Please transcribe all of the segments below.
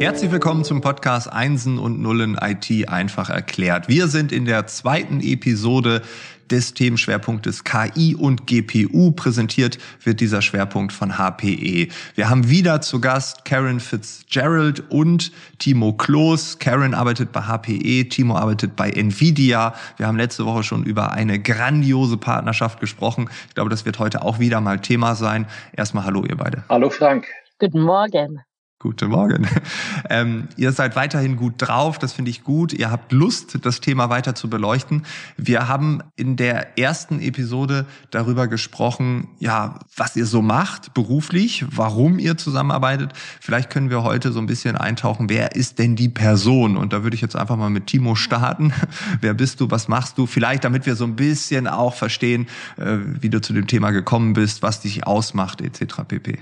Herzlich willkommen zum Podcast Einsen und Nullen IT einfach erklärt. Wir sind in der zweiten Episode des Themenschwerpunktes KI und GPU. Präsentiert wird dieser Schwerpunkt von HPE. Wir haben wieder zu Gast Karen Fitzgerald und Timo Kloß. Karen arbeitet bei HPE, Timo arbeitet bei Nvidia. Wir haben letzte Woche schon über eine grandiose Partnerschaft gesprochen. Ich glaube, das wird heute auch wieder mal Thema sein. Erstmal hallo, ihr beide. Hallo Frank. Guten Morgen. Guten Morgen. Ähm, ihr seid weiterhin gut drauf, das finde ich gut. Ihr habt Lust, das Thema weiter zu beleuchten. Wir haben in der ersten Episode darüber gesprochen, ja, was ihr so macht beruflich, warum ihr zusammenarbeitet. Vielleicht können wir heute so ein bisschen eintauchen, wer ist denn die Person? Und da würde ich jetzt einfach mal mit Timo starten. wer bist du, was machst du? Vielleicht, damit wir so ein bisschen auch verstehen, äh, wie du zu dem Thema gekommen bist, was dich ausmacht, etc. pp.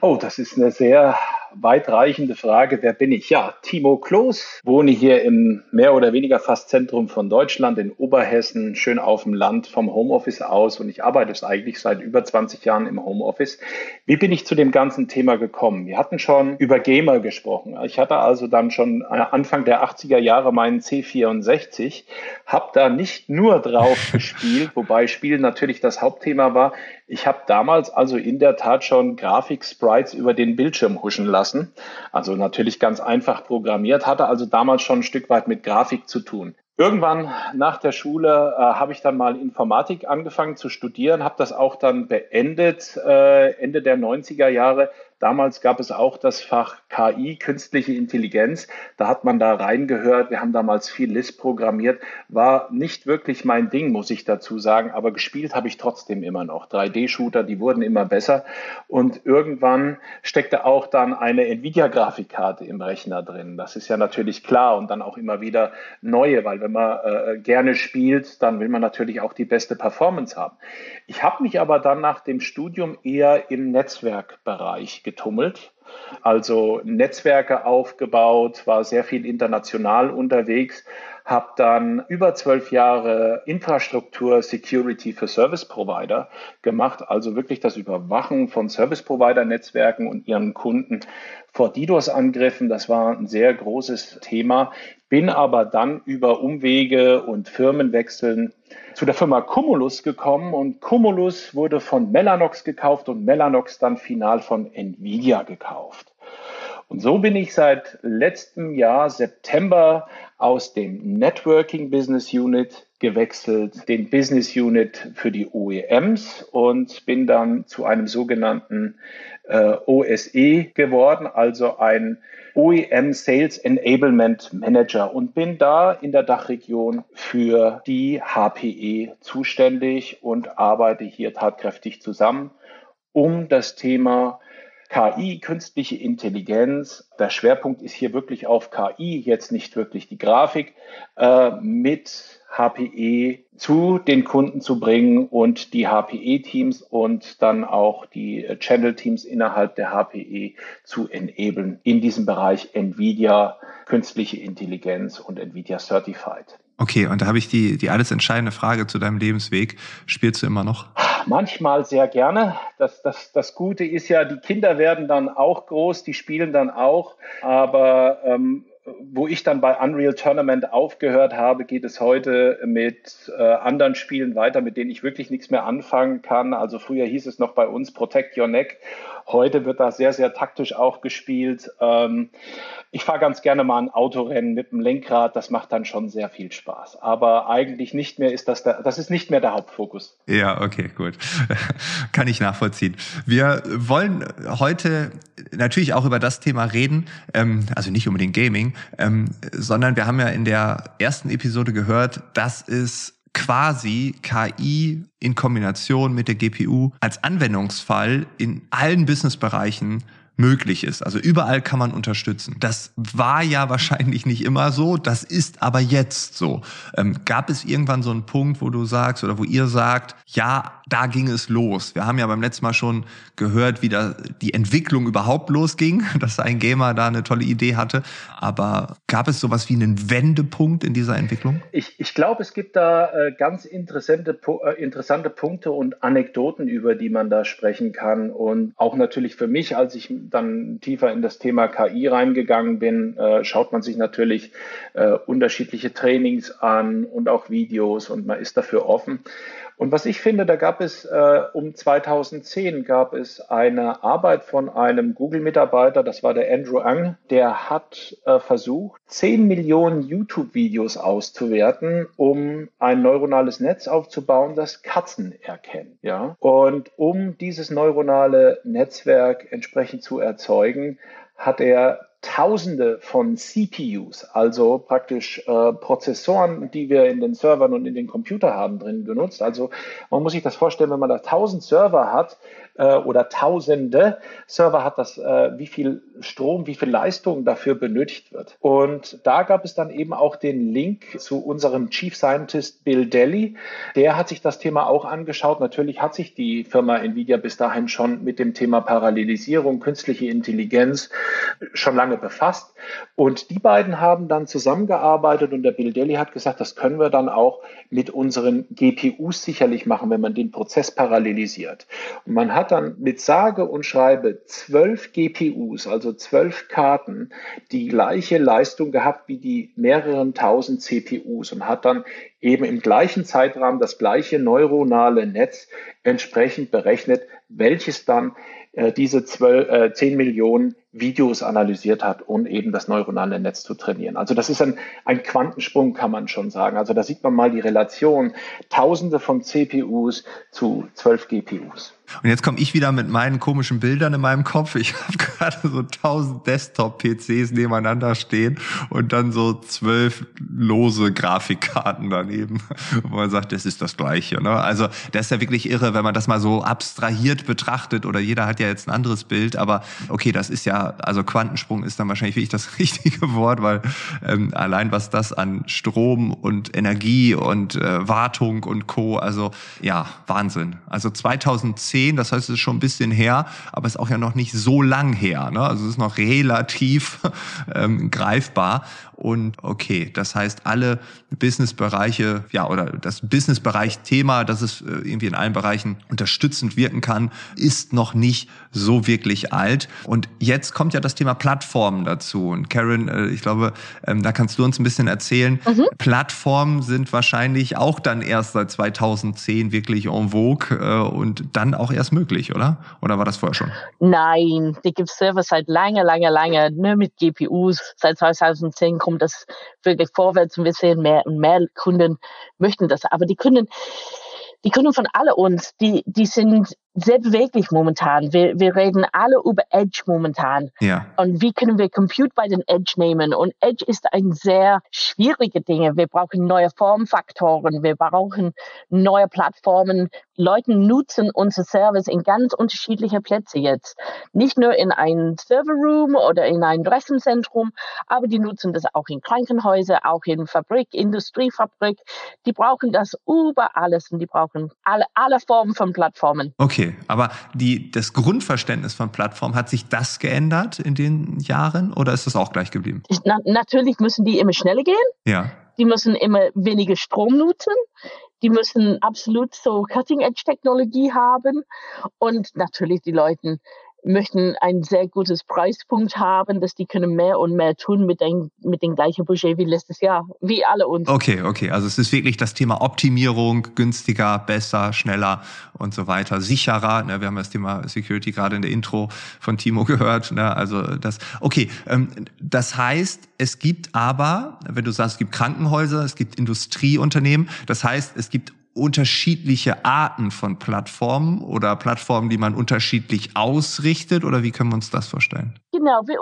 Oh, das ist eine sehr weitreichende Frage, wer bin ich? Ja, Timo Kloß, wohne hier im mehr oder weniger fast Zentrum von Deutschland in Oberhessen, schön auf dem Land vom Homeoffice aus und ich arbeite es eigentlich seit über 20 Jahren im Homeoffice. Wie bin ich zu dem ganzen Thema gekommen? Wir hatten schon über Gamer gesprochen. Ich hatte also dann schon Anfang der 80er Jahre meinen C64, habe da nicht nur drauf gespielt, wobei Spielen natürlich das Hauptthema war. Ich habe damals also in der Tat schon Grafik-Sprites über den Bildschirm huschen lassen lassen. Also natürlich ganz einfach programmiert, hatte also damals schon ein Stück weit mit Grafik zu tun. Irgendwann nach der Schule äh, habe ich dann mal Informatik angefangen zu studieren, habe das auch dann beendet äh, Ende der 90er Jahre, Damals gab es auch das Fach KI, künstliche Intelligenz. Da hat man da reingehört. Wir haben damals viel Lisp programmiert. War nicht wirklich mein Ding, muss ich dazu sagen. Aber gespielt habe ich trotzdem immer noch. 3D-Shooter, die wurden immer besser. Und irgendwann steckte auch dann eine Nvidia-Grafikkarte im Rechner drin. Das ist ja natürlich klar. Und dann auch immer wieder neue, weil wenn man äh, gerne spielt, dann will man natürlich auch die beste Performance haben. Ich habe mich aber dann nach dem Studium eher im Netzwerkbereich getummelt. Also Netzwerke aufgebaut, war sehr viel international unterwegs, habe dann über zwölf Jahre Infrastruktur Security für Service Provider gemacht, also wirklich das Überwachen von Service Provider Netzwerken und ihren Kunden vor DDoS-Angriffen. Das war ein sehr großes Thema. Bin aber dann über Umwege und Firmenwechseln zu der Firma Cumulus gekommen und Cumulus wurde von Mellanox gekauft und Mellanox dann final von Nvidia gekauft. Und so bin ich seit letztem Jahr September aus dem Networking Business Unit gewechselt, den Business Unit für die OEMs und bin dann zu einem sogenannten äh, OSE geworden, also ein OEM Sales Enablement Manager und bin da in der Dachregion für die HPE zuständig und arbeite hier tatkräftig zusammen, um das Thema KI, künstliche Intelligenz, der Schwerpunkt ist hier wirklich auf KI, jetzt nicht wirklich die Grafik, äh, mit HPE zu den Kunden zu bringen und die HPE-Teams und dann auch die Channel-Teams innerhalb der HPE zu enablen in diesem Bereich NVIDIA, künstliche Intelligenz und NVIDIA Certified. Okay, und da habe ich die, die alles entscheidende Frage zu deinem Lebensweg. Spielst du immer noch? Manchmal sehr gerne. Das, das, das Gute ist ja, die Kinder werden dann auch groß, die spielen dann auch. Aber ähm, wo ich dann bei Unreal Tournament aufgehört habe, geht es heute mit äh, anderen Spielen weiter, mit denen ich wirklich nichts mehr anfangen kann. Also früher hieß es noch bei uns Protect Your Neck. Heute wird da sehr, sehr taktisch auch gespielt. Ähm, ich fahre ganz gerne mal ein Autorennen mit dem Lenkrad. Das macht dann schon sehr viel Spaß. Aber eigentlich nicht mehr ist das der, das ist nicht mehr der Hauptfokus. Ja, okay, gut. Kann ich nachvollziehen. Wir wollen heute natürlich auch über das Thema reden, ähm, also nicht unbedingt Gaming, ähm, sondern wir haben ja in der ersten Episode gehört, dass es quasi KI in Kombination mit der GPU als Anwendungsfall in allen Businessbereichen möglich ist. Also überall kann man unterstützen. Das war ja wahrscheinlich nicht immer so, das ist aber jetzt so. Ähm, gab es irgendwann so einen Punkt, wo du sagst oder wo ihr sagt, ja, da ging es los. Wir haben ja beim letzten Mal schon gehört, wie da die Entwicklung überhaupt losging, dass ein Gamer da eine tolle Idee hatte. Aber gab es sowas wie einen Wendepunkt in dieser Entwicklung? Ich, ich glaube, es gibt da äh, ganz interessante, äh, interessante Punkte und Anekdoten, über die man da sprechen kann. Und auch natürlich für mich, als ich dann tiefer in das Thema KI reingegangen bin, äh, schaut man sich natürlich unterschiedliche Trainings an und auch Videos und man ist dafür offen. Und was ich finde, da gab es äh, um 2010 gab es eine Arbeit von einem Google-Mitarbeiter, das war der Andrew Ang, der hat äh, versucht, 10 Millionen YouTube-Videos auszuwerten, um ein neuronales Netz aufzubauen, das Katzen erkennt. Ja? Und um dieses neuronale Netzwerk entsprechend zu erzeugen, hat er Tausende von CPUs, also praktisch äh, Prozessoren, die wir in den Servern und in den Computer haben, drin genutzt. Also man muss sich das vorstellen, wenn man da tausend Server hat, äh, oder tausende Server hat das, äh, wie viel Strom, wie viel Leistung dafür benötigt wird. Und da gab es dann eben auch den Link zu unserem Chief Scientist Bill Daly. Der hat sich das Thema auch angeschaut. Natürlich hat sich die Firma Nvidia bis dahin schon mit dem Thema Parallelisierung, künstliche Intelligenz schon lange befasst. Und die beiden haben dann zusammengearbeitet und der Bill Daly hat gesagt, das können wir dann auch mit unseren GPUs sicherlich machen, wenn man den Prozess parallelisiert. Und man hat dann mit sage und schreibe zwölf GPUs, also zwölf Karten, die gleiche Leistung gehabt wie die mehreren tausend CPUs und hat dann eben im gleichen Zeitrahmen das gleiche neuronale Netz entsprechend berechnet, welches dann äh, diese 12, äh, 10 Millionen Videos analysiert hat, um eben das neuronale Netz zu trainieren. Also das ist ein, ein Quantensprung, kann man schon sagen. Also da sieht man mal die Relation Tausende von CPUs zu 12 GPUs. Und jetzt komme ich wieder mit meinen komischen Bildern in meinem Kopf. Ich habe gerade so tausend Desktop-PCs nebeneinander stehen und dann so zwölf lose Grafikkarten daneben, wo man sagt, das ist das Gleiche. Ne? Also das ist ja wirklich irre, wenn man das mal so abstrahiert betrachtet oder jeder hat ja jetzt ein anderes Bild, aber okay, das ist ja, also Quantensprung ist dann wahrscheinlich wirklich das richtige Wort, weil ähm, allein was das an Strom und Energie und äh, Wartung und Co., also ja, Wahnsinn. Also 2010 2010, das heißt, es ist schon ein bisschen her, aber es ist auch ja noch nicht so lang her. Ne? Also es ist noch relativ ähm, greifbar. Und okay, das heißt, alle Businessbereiche, ja, oder das Businessbereich-Thema, dass es äh, irgendwie in allen Bereichen unterstützend wirken kann, ist noch nicht so wirklich alt. Und jetzt kommt ja das Thema Plattformen dazu. Und Karen, äh, ich glaube, ähm, da kannst du uns ein bisschen erzählen. Mhm. Plattformen sind wahrscheinlich auch dann erst seit 2010 wirklich en vogue äh, und dann auch erst möglich, oder? Oder war das vorher schon? Nein, die gibt Server seit lange, lange, lange, nur mit GPUs. Seit 2010 kommt kommt das wirklich vorwärts und wir sehen mehr und mehr Kunden möchten das. Aber die Kunden, die Kunden von alle uns, die, die sind sehr beweglich momentan. Wir, wir reden alle über Edge momentan. Ja. Und wie können wir Compute bei den Edge nehmen? Und Edge ist ein sehr schwierige Dinge. Wir brauchen neue Formfaktoren. Wir brauchen neue Plattformen. Leute nutzen unser Service in ganz unterschiedliche Plätze jetzt. Nicht nur in einem Serverroom oder in einem Rechenzentrum, aber die nutzen das auch in Krankenhäusern, auch in Fabrik, Industriefabrik. Die brauchen das über alles und die brauchen alle, alle Formen von Plattformen. Okay. Okay, aber die, das Grundverständnis von Plattform, hat sich das geändert in den Jahren oder ist das auch gleich geblieben? Na, natürlich müssen die immer schneller gehen. Ja. Die müssen immer weniger Strom nutzen. Die müssen absolut so Cutting-Edge-Technologie haben. Und natürlich die Leute möchten ein sehr gutes Preispunkt haben, dass die können mehr und mehr tun mit den, mit den gleichen Budget wie letztes Jahr, wie alle uns. Okay, okay. Also es ist wirklich das Thema Optimierung, günstiger, besser, schneller und so weiter, sicherer. Ne, wir haben das Thema Security gerade in der Intro von Timo gehört. Ne, also das, okay. Ähm, das heißt, es gibt aber, wenn du sagst, es gibt Krankenhäuser, es gibt Industrieunternehmen, das heißt, es gibt unterschiedliche Arten von Plattformen oder Plattformen, die man unterschiedlich ausrichtet? Oder wie können wir uns das vorstellen? Genau, wir,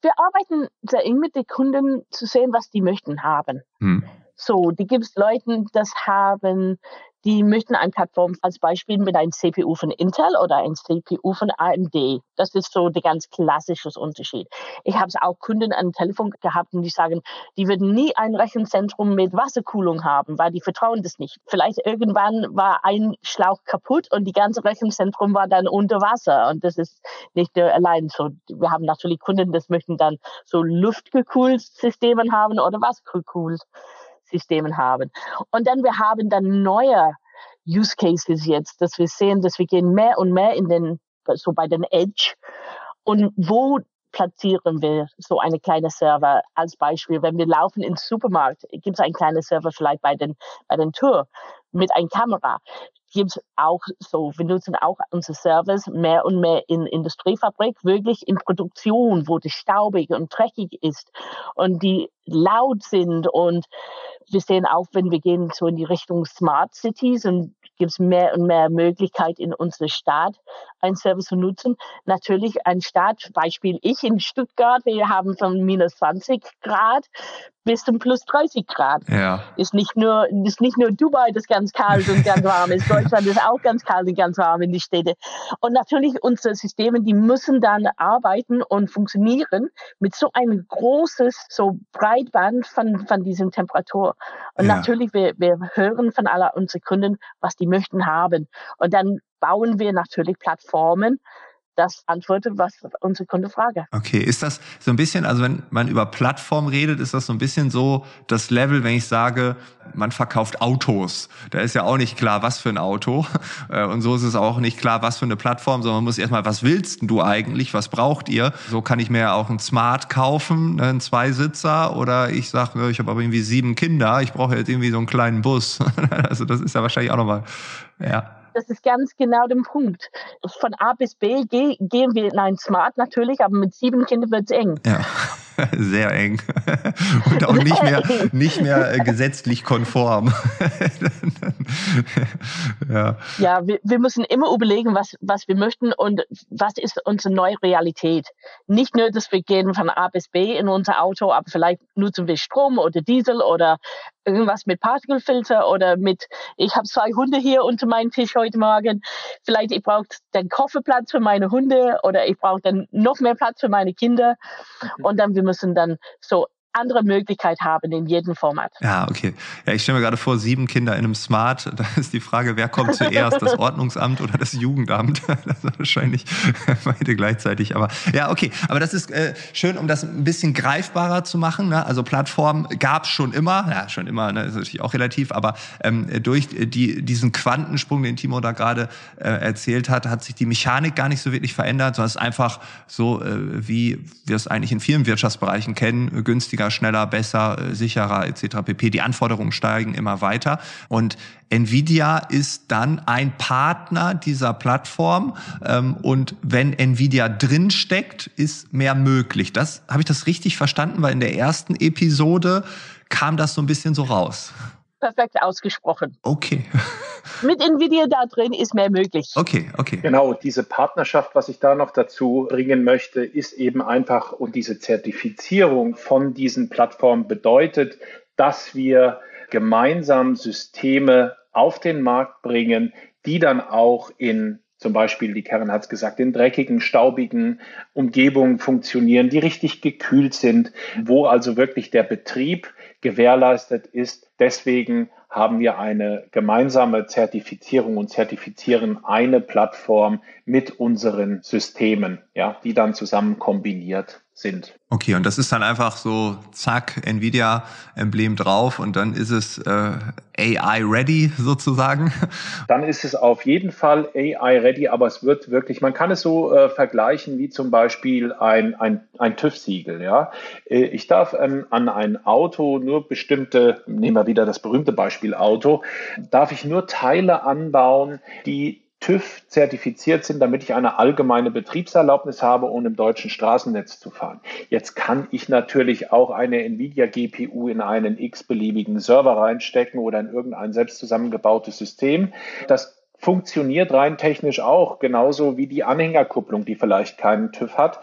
wir arbeiten sehr eng mit den Kunden zu sehen, was die möchten haben. Hm. So, die gibt es Leuten, das haben die möchten eine Plattform als Beispiel mit einem CPU von Intel oder einem CPU von AMD. Das ist so der ganz klassische Unterschied. Ich habe auch Kunden an Telefon gehabt und die sagen, die würden nie ein Rechenzentrum mit Wasserkühlung haben, weil die vertrauen das nicht. Vielleicht irgendwann war ein Schlauch kaputt und die ganze Rechenzentrum war dann unter Wasser und das ist nicht allein so. Wir haben natürlich Kunden, das möchten dann so luftgekühlt Systemen haben oder wassergekühlt Systemen haben. Und dann wir haben dann neue Use Cases jetzt, dass wir sehen, dass wir gehen mehr und mehr in den, so bei den Edge. Und wo platzieren wir so eine kleine Server als Beispiel? Wenn wir laufen ins Supermarkt, gibt es einen kleinen Server vielleicht bei den, bei den Tür mit einer Kamera gibt es auch so, wir nutzen auch unsere Servers mehr und mehr in Industriefabrik, wirklich in Produktion, wo das staubig und dreckig ist und die laut sind und wir sehen auch, wenn wir gehen so in die Richtung Smart Cities und gibt es mehr und mehr Möglichkeit in unserer Stadt einen Service zu nutzen. Natürlich ein Stadt, Beispiel ich in Stuttgart, wir haben von minus 20 Grad bis zum plus 30 Grad. Ja. Ist nicht nur, ist nicht nur Dubai, das ganz kalt und ganz warm ist. Deutschland ist auch ganz kalt und ganz warm in die Städte. Und natürlich unsere Systeme, die müssen dann arbeiten und funktionieren mit so einem großes, so Breitband von, von diesem Temperatur. Und ja. natürlich, wir, wir hören von aller unseren Kunden, was die möchten haben. Und dann bauen wir natürlich Plattformen, das antwortet, was unsere Kunde frage. Okay, ist das so ein bisschen, also wenn man über Plattform redet, ist das so ein bisschen so das Level, wenn ich sage, man verkauft Autos. Da ist ja auch nicht klar, was für ein Auto. Äh, und so ist es auch nicht klar, was für eine Plattform, sondern man muss erstmal, was willst du eigentlich? Was braucht ihr? So kann ich mir ja auch ein Smart kaufen, ne, einen Zweisitzer, oder ich sage, ich habe aber irgendwie sieben Kinder, ich brauche jetzt irgendwie so einen kleinen Bus. Also das ist ja wahrscheinlich auch nochmal, ja. Das ist ganz genau der Punkt. Von A bis B gehen wir in ein Smart natürlich, aber mit sieben Kindern wird es eng. Ja. Sehr eng. Und auch nicht mehr, nicht mehr äh, gesetzlich konform. ja, ja wir, wir müssen immer überlegen, was, was wir möchten und was ist unsere neue Realität. Nicht nur, dass wir gehen von A bis B in unser Auto, aber vielleicht nutzen wir Strom oder Diesel oder irgendwas mit Partikelfilter oder mit, ich habe zwei Hunde hier unter meinem Tisch heute Morgen. Vielleicht ich brauche den Kofferplatz für meine Hunde oder ich brauche dann noch mehr Platz für meine Kinder. Mhm. Und dann wir müssen dann so andere Möglichkeit haben in jedem Format. Ja, okay. Ja, ich stelle mir gerade vor, sieben Kinder in einem Smart. Da ist die Frage, wer kommt zuerst, das Ordnungsamt oder das Jugendamt? Das ist wahrscheinlich beide gleichzeitig. Aber ja, okay. Aber das ist äh, schön, um das ein bisschen greifbarer zu machen. Ne? Also Plattform gab es schon immer. Ja, schon immer, ne? ist natürlich auch relativ. Aber ähm, durch die, diesen Quantensprung, den Timo da gerade äh, erzählt hat, hat sich die Mechanik gar nicht so wirklich verändert, sondern es ist einfach so, äh, wie wir es eigentlich in vielen Wirtschaftsbereichen kennen, günstiger günstiger, schneller, besser, äh, sicherer etc. pp. Die Anforderungen steigen immer weiter und Nvidia ist dann ein Partner dieser Plattform ähm, und wenn Nvidia drin steckt, ist mehr möglich. Das habe ich das richtig verstanden, weil in der ersten Episode kam das so ein bisschen so raus perfekt ausgesprochen. Okay. Mit Nvidia da drin ist mehr möglich. Okay, okay. Genau, diese Partnerschaft, was ich da noch dazu bringen möchte, ist eben einfach und diese Zertifizierung von diesen Plattformen bedeutet, dass wir gemeinsam Systeme auf den Markt bringen, die dann auch in zum Beispiel, die Karen hat es gesagt, in dreckigen, staubigen Umgebungen funktionieren, die richtig gekühlt sind, wo also wirklich der Betrieb gewährleistet ist. Deswegen haben wir eine gemeinsame Zertifizierung und zertifizieren eine Plattform mit unseren Systemen, ja, die dann zusammen kombiniert sind. Okay, und das ist dann einfach so, zack, Nvidia-Emblem drauf und dann ist es äh, AI-ready sozusagen? Dann ist es auf jeden Fall AI-ready, aber es wird wirklich, man kann es so äh, vergleichen wie zum Beispiel ein, ein, ein TÜV-Siegel. Ja? Äh, ich darf ähm, an ein Auto nur bestimmte, nehmen wir wieder das berühmte Beispiel Auto, darf ich nur Teile anbauen, die TÜV zertifiziert sind, damit ich eine allgemeine Betriebserlaubnis habe, um im deutschen Straßennetz zu fahren. Jetzt kann ich natürlich auch eine Nvidia GPU in einen x-beliebigen Server reinstecken oder in irgendein selbst zusammengebautes System. Das funktioniert rein technisch auch, genauso wie die Anhängerkupplung, die vielleicht keinen TÜV hat.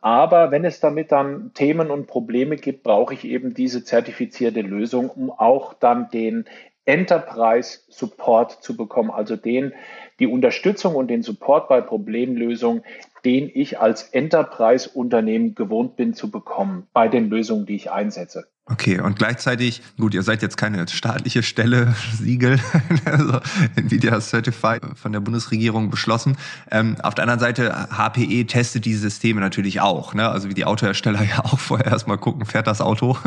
Aber wenn es damit dann Themen und Probleme gibt, brauche ich eben diese zertifizierte Lösung, um auch dann den Enterprise Support zu bekommen, also den, die Unterstützung und den Support bei Problemlösungen, den ich als Enterprise-Unternehmen gewohnt bin zu bekommen bei den Lösungen, die ich einsetze. Okay, und gleichzeitig, gut, ihr seid jetzt keine staatliche Stelle, Siegel, also Nvidia Certified von der Bundesregierung beschlossen. Ähm, auf der anderen Seite, HPE testet die Systeme natürlich auch, ne? also wie die Autohersteller ja auch vorher erstmal gucken, fährt das Auto,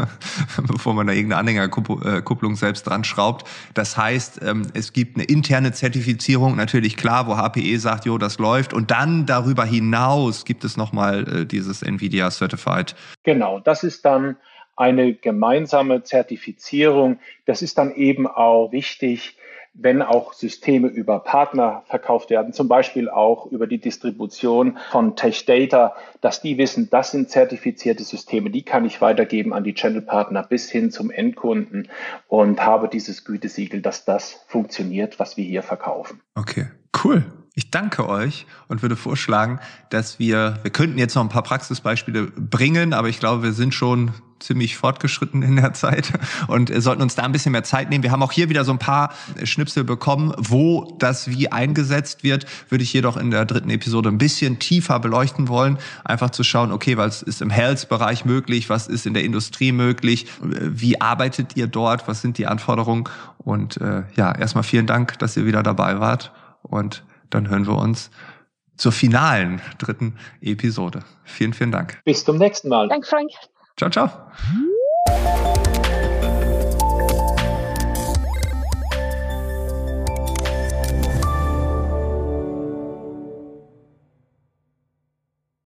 bevor man da irgendeine Anhängerkupplung selbst dran schraubt. Das heißt, ähm, es gibt eine interne Zertifizierung, natürlich klar, wo HPE sagt, jo, das läuft. Und dann darüber hinaus gibt es nochmal äh, dieses Nvidia Certified. Genau, das ist dann eine gemeinsame Zertifizierung. Das ist dann eben auch wichtig, wenn auch Systeme über Partner verkauft werden, zum Beispiel auch über die Distribution von Tech Data, dass die wissen, das sind zertifizierte Systeme, die kann ich weitergeben an die Channel-Partner bis hin zum Endkunden und habe dieses Gütesiegel, dass das funktioniert, was wir hier verkaufen. Okay, cool. Ich danke euch und würde vorschlagen, dass wir, wir könnten jetzt noch ein paar Praxisbeispiele bringen, aber ich glaube, wir sind schon ziemlich fortgeschritten in der Zeit und sollten uns da ein bisschen mehr Zeit nehmen. Wir haben auch hier wieder so ein paar Schnipsel bekommen, wo das wie eingesetzt wird, würde ich jedoch in der dritten Episode ein bisschen tiefer beleuchten wollen, einfach zu schauen, okay, was ist im Health-Bereich möglich, was ist in der Industrie möglich, wie arbeitet ihr dort, was sind die Anforderungen und äh, ja, erstmal vielen Dank, dass ihr wieder dabei wart und dann hören wir uns zur finalen dritten Episode. Vielen, vielen Dank. Bis zum nächsten Mal. Danke, Frank. Ciao, ciao.